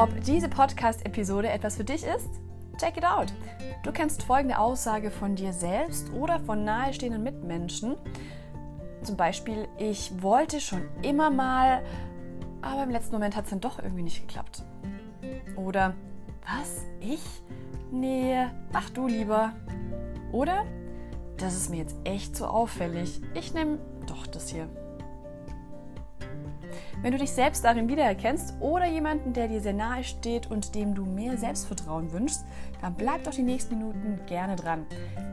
Ob diese Podcast-Episode etwas für dich ist? Check it out! Du kennst folgende Aussage von dir selbst oder von nahestehenden Mitmenschen. Zum Beispiel, ich wollte schon immer mal, aber im letzten Moment hat es dann doch irgendwie nicht geklappt. Oder, was? Ich? Nee, mach du lieber. Oder, das ist mir jetzt echt zu auffällig. Ich nehme doch das hier. Wenn du dich selbst darin wiedererkennst oder jemanden, der dir sehr nahe steht und dem du mehr Selbstvertrauen wünschst, dann bleib doch die nächsten Minuten gerne dran.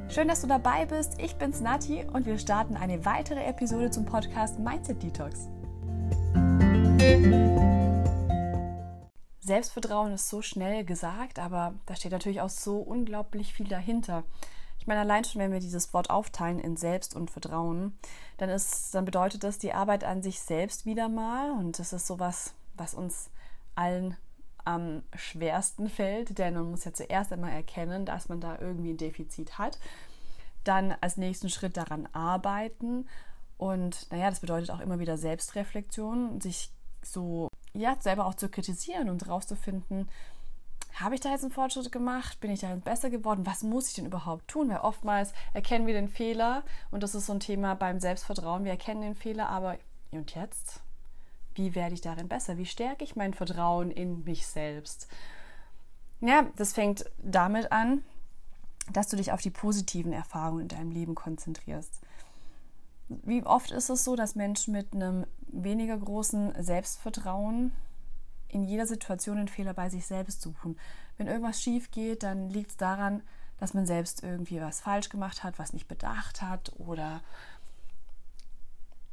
Schön, dass du dabei bist. Ich bin's Nati und wir starten eine weitere Episode zum Podcast Mindset Detox. Selbstvertrauen ist so schnell gesagt, aber da steht natürlich auch so unglaublich viel dahinter. Ich meine, allein schon, wenn wir dieses Wort aufteilen in Selbst und Vertrauen, dann ist, dann bedeutet das die Arbeit an sich selbst wieder mal. Und das ist sowas, was uns allen am schwersten fällt, denn man muss ja zuerst einmal erkennen, dass man da irgendwie ein Defizit hat. Dann als nächsten Schritt daran arbeiten. Und naja, das bedeutet auch immer wieder Selbstreflexion, sich so ja, selber auch zu kritisieren und rauszufinden, habe ich da jetzt einen Fortschritt gemacht? Bin ich da besser geworden? Was muss ich denn überhaupt tun? Weil oftmals erkennen wir den Fehler und das ist so ein Thema beim Selbstvertrauen. Wir erkennen den Fehler, aber und jetzt? Wie werde ich darin besser? Wie stärke ich mein Vertrauen in mich selbst? Ja, das fängt damit an, dass du dich auf die positiven Erfahrungen in deinem Leben konzentrierst. Wie oft ist es so, dass Menschen mit einem weniger großen Selbstvertrauen in jeder Situation einen Fehler bei sich selbst suchen. Wenn irgendwas schief geht, dann liegt es daran, dass man selbst irgendwie was falsch gemacht hat, was nicht bedacht hat oder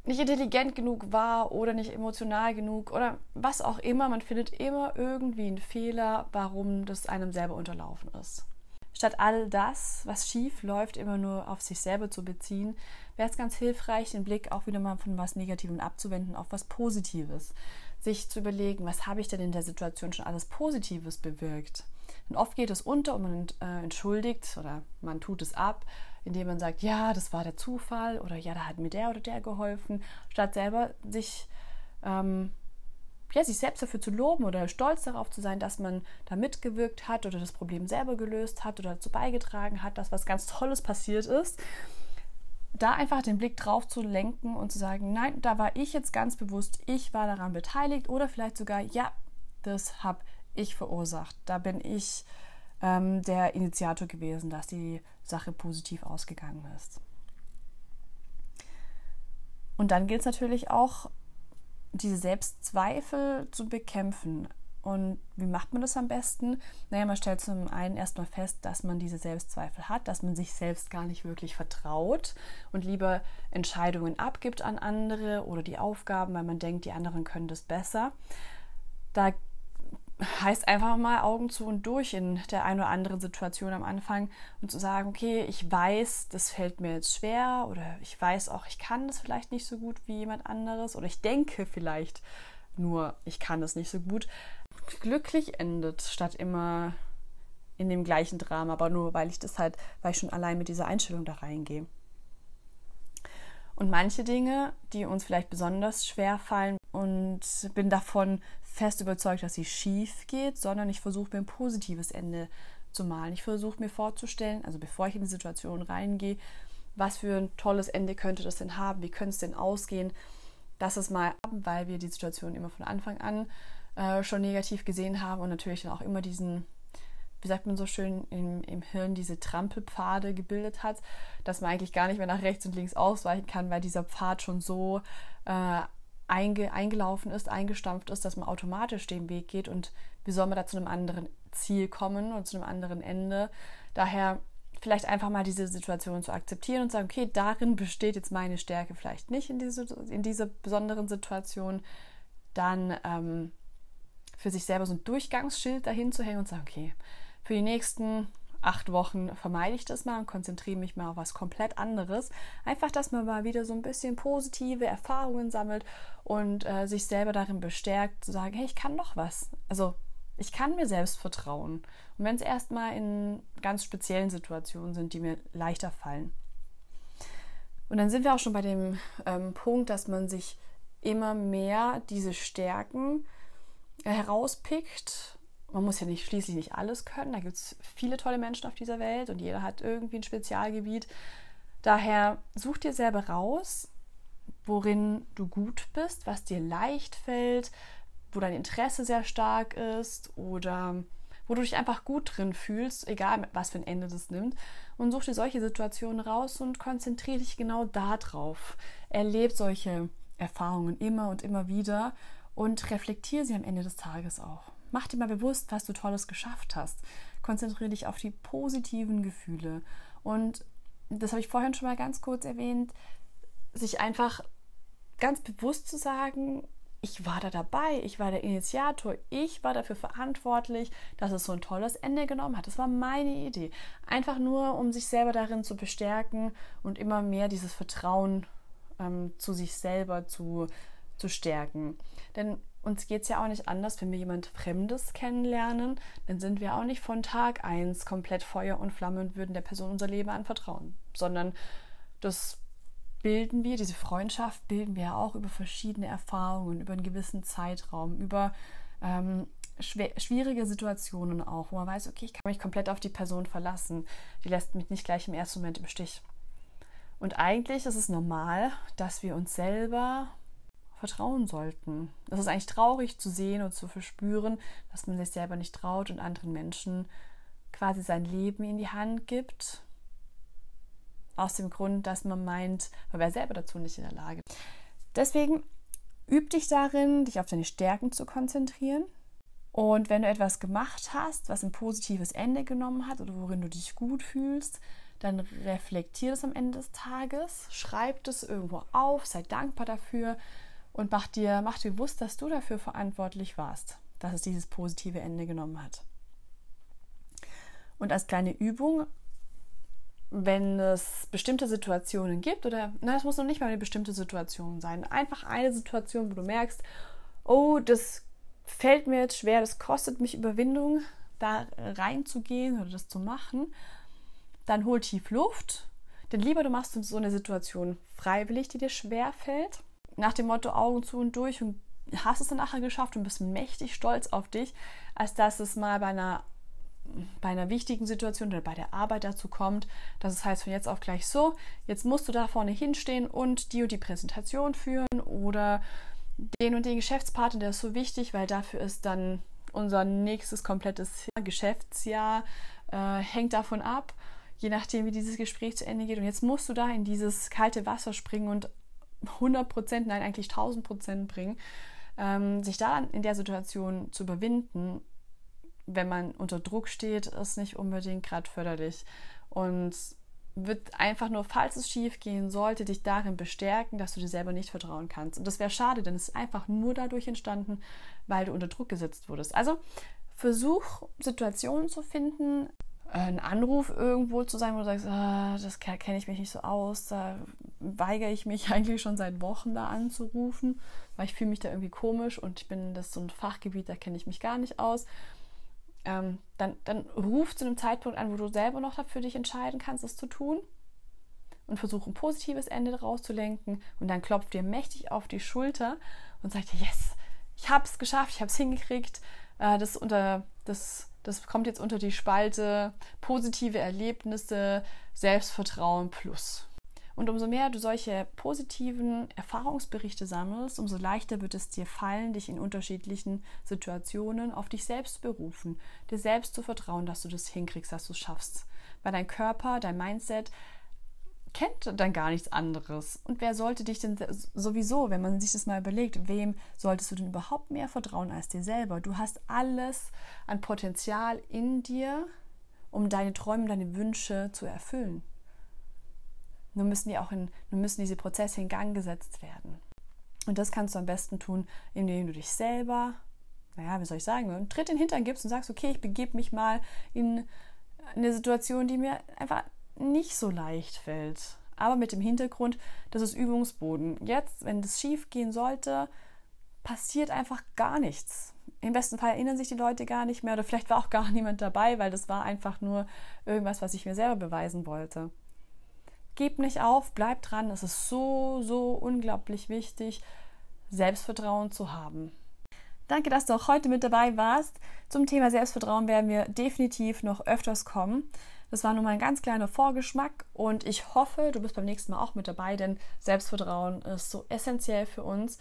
nicht intelligent genug war oder nicht emotional genug oder was auch immer. Man findet immer irgendwie einen Fehler, warum das einem selber unterlaufen ist. Statt all das, was schief läuft, immer nur auf sich selber zu beziehen, wäre es ganz hilfreich, den Blick auch wieder mal von was Negativem abzuwenden auf was Positives sich zu überlegen, was habe ich denn in der Situation schon alles Positives bewirkt. Und oft geht es unter und man äh, entschuldigt oder man tut es ab, indem man sagt, ja, das war der Zufall oder ja, da hat mir der oder der geholfen, statt selber sich, ähm, ja, sich selbst dafür zu loben oder stolz darauf zu sein, dass man da mitgewirkt hat oder das Problem selber gelöst hat oder dazu beigetragen hat, dass was ganz Tolles passiert ist da einfach den Blick drauf zu lenken und zu sagen, nein, da war ich jetzt ganz bewusst, ich war daran beteiligt oder vielleicht sogar, ja, das habe ich verursacht. Da bin ich ähm, der Initiator gewesen, dass die Sache positiv ausgegangen ist. Und dann gilt es natürlich auch, diese Selbstzweifel zu bekämpfen. Und wie macht man das am besten? Naja, man stellt zum einen erstmal fest, dass man diese Selbstzweifel hat, dass man sich selbst gar nicht wirklich vertraut und lieber Entscheidungen abgibt an andere oder die Aufgaben, weil man denkt, die anderen können das besser. Da heißt einfach mal Augen zu und durch in der einen oder anderen Situation am Anfang und zu sagen, okay, ich weiß, das fällt mir jetzt schwer oder ich weiß auch, ich kann das vielleicht nicht so gut wie jemand anderes oder ich denke vielleicht nur, ich kann das nicht so gut glücklich endet, statt immer in dem gleichen Drama, aber nur weil ich das halt, weil ich schon allein mit dieser Einstellung da reingehe. Und manche Dinge, die uns vielleicht besonders schwer fallen und bin davon fest überzeugt, dass sie schief geht, sondern ich versuche mir ein positives Ende zu malen. Ich versuche mir vorzustellen, also bevor ich in die Situation reingehe, was für ein tolles Ende könnte das denn haben, wie könnte es denn ausgehen, dass es mal, weil wir die Situation immer von Anfang an äh, schon negativ gesehen haben und natürlich dann auch immer diesen, wie sagt man so schön, im, im Hirn diese Trampelpfade gebildet hat, dass man eigentlich gar nicht mehr nach rechts und links ausweichen kann, weil dieser Pfad schon so äh, einge, eingelaufen ist, eingestampft ist, dass man automatisch den Weg geht und wie soll man da zu einem anderen Ziel kommen und zu einem anderen Ende. Daher vielleicht einfach mal diese Situation zu akzeptieren und sagen, okay, darin besteht jetzt meine Stärke vielleicht nicht in, diese, in dieser besonderen Situation, dann ähm, für sich selber so ein Durchgangsschild dahin zu hängen und sagen, okay, für die nächsten acht Wochen vermeide ich das mal und konzentriere mich mal auf was komplett anderes. Einfach, dass man mal wieder so ein bisschen positive Erfahrungen sammelt und äh, sich selber darin bestärkt, zu sagen, hey, ich kann noch was. Also ich kann mir selbst vertrauen. Und wenn es erstmal in ganz speziellen Situationen sind, die mir leichter fallen. Und dann sind wir auch schon bei dem ähm, Punkt, dass man sich immer mehr diese Stärken herauspickt man muss ja nicht schließlich nicht alles können. Da gibt es viele tolle Menschen auf dieser Welt und jeder hat irgendwie ein Spezialgebiet. Daher such dir selber raus, worin du gut bist, was dir leicht fällt, wo dein Interesse sehr stark ist oder wo du dich einfach gut drin fühlst, egal was für ein Ende das nimmt. Und such dir solche Situationen raus und konzentriere dich genau darauf. Erleb solche Erfahrungen immer und immer wieder und reflektiere sie am Ende des Tages auch. Mach dir mal bewusst, was du Tolles geschafft hast. Konzentriere dich auf die positiven Gefühle. Und das habe ich vorhin schon mal ganz kurz erwähnt, sich einfach ganz bewusst zu sagen, ich war da dabei, ich war der Initiator, ich war dafür verantwortlich, dass es so ein tolles Ende genommen hat. Das war meine Idee. Einfach nur, um sich selber darin zu bestärken und immer mehr dieses Vertrauen ähm, zu sich selber zu, zu stärken. Denn uns geht es ja auch nicht anders, wenn wir jemand Fremdes kennenlernen, dann sind wir auch nicht von Tag 1 komplett Feuer und Flamme und würden der Person unser Leben anvertrauen, sondern das bilden wir, diese Freundschaft bilden wir ja auch über verschiedene Erfahrungen, über einen gewissen Zeitraum, über ähm, schwierige Situationen auch, wo man weiß, okay, ich kann mich komplett auf die Person verlassen. Die lässt mich nicht gleich im ersten Moment im Stich. Und eigentlich ist es normal, dass wir uns selber vertrauen sollten. Es ist eigentlich traurig zu sehen und zu verspüren, dass man sich selber nicht traut und anderen Menschen quasi sein Leben in die Hand gibt aus dem Grund, dass man meint, man wäre selber dazu nicht in der Lage. Deswegen üb dich darin, dich auf deine Stärken zu konzentrieren. Und wenn du etwas gemacht hast, was ein positives Ende genommen hat oder worin du dich gut fühlst, dann reflektier das am Ende des Tages, schreib das irgendwo auf, sei dankbar dafür und mach dir, mach dir bewusst, dass du dafür verantwortlich warst, dass es dieses positive Ende genommen hat. Und als kleine Übung wenn es bestimmte Situationen gibt, oder na, es muss noch nicht mal eine bestimmte Situation sein, einfach eine Situation, wo du merkst, oh, das fällt mir jetzt schwer, das kostet mich Überwindung, da reinzugehen oder das zu machen, dann hol tief Luft. Denn lieber du machst so eine Situation freiwillig, die dir schwer fällt, nach dem Motto Augen zu und durch und hast es dann nachher geschafft und bist mächtig stolz auf dich, als dass es mal bei einer bei einer wichtigen Situation oder bei der Arbeit dazu kommt, dass es heißt von jetzt auf gleich so, jetzt musst du da vorne hinstehen und die und die Präsentation führen oder den und den Geschäftspartner, der ist so wichtig, weil dafür ist dann unser nächstes komplettes Geschäftsjahr äh, hängt davon ab, je nachdem, wie dieses Gespräch zu Ende geht. Und jetzt musst du da in dieses kalte Wasser springen und 100 Prozent, nein, eigentlich 1000 Prozent bringen. Ähm, sich da in der Situation zu überwinden wenn man unter Druck steht, ist nicht unbedingt gerade förderlich. Und wird einfach nur, falls es schief gehen sollte, dich darin bestärken, dass du dir selber nicht vertrauen kannst. Und das wäre schade, denn es ist einfach nur dadurch entstanden, weil du unter Druck gesetzt wurdest. Also versuch Situationen zu finden, ein Anruf irgendwo zu sein, wo du sagst, ah, das kenne ich mich nicht so aus, da weigere ich mich eigentlich schon seit Wochen da anzurufen, weil ich fühle mich da irgendwie komisch und ich bin das so ein Fachgebiet, da kenne ich mich gar nicht aus ähm, dann, dann ruf zu einem Zeitpunkt an, wo du selber noch dafür dich entscheiden kannst, es zu tun und versuch ein positives Ende daraus zu lenken und dann klopft dir mächtig auf die Schulter und sagt dir, yes, ich habe es geschafft, ich habe es hingekriegt. Äh, das, unter, das, das kommt jetzt unter die Spalte positive Erlebnisse, Selbstvertrauen plus. Und umso mehr du solche positiven Erfahrungsberichte sammelst, umso leichter wird es dir fallen, dich in unterschiedlichen Situationen auf dich selbst berufen, dir selbst zu vertrauen, dass du das hinkriegst, dass du es schaffst. Weil dein Körper, dein Mindset kennt dann gar nichts anderes. Und wer sollte dich denn sowieso, wenn man sich das mal überlegt, wem solltest du denn überhaupt mehr vertrauen als dir selber? Du hast alles an Potenzial in dir, um deine Träume, deine Wünsche zu erfüllen. Nur müssen die auch in, nur müssen diese Prozesse in Gang gesetzt werden. Und das kannst du am besten tun, indem du dich selber, naja, wie soll ich sagen, einen Tritt in den Hintern gibst und sagst, okay, ich begebe mich mal in eine Situation, die mir einfach nicht so leicht fällt. Aber mit dem Hintergrund, das ist Übungsboden. Jetzt, wenn das schief gehen sollte, passiert einfach gar nichts. Im besten Fall erinnern sich die Leute gar nicht mehr oder vielleicht war auch gar niemand dabei, weil das war einfach nur irgendwas, was ich mir selber beweisen wollte. Gib nicht auf, bleib dran. Es ist so, so unglaublich wichtig, Selbstvertrauen zu haben. Danke, dass du auch heute mit dabei warst. Zum Thema Selbstvertrauen werden wir definitiv noch öfters kommen. Das war nur mal ein ganz kleiner Vorgeschmack und ich hoffe, du bist beim nächsten Mal auch mit dabei, denn Selbstvertrauen ist so essentiell für uns.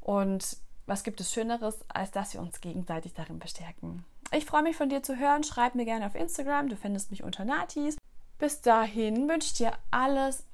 Und was gibt es Schöneres, als dass wir uns gegenseitig darin bestärken? Ich freue mich von dir zu hören. Schreib mir gerne auf Instagram. Du findest mich unter Natis. Bis dahin wünsche ich dir alles.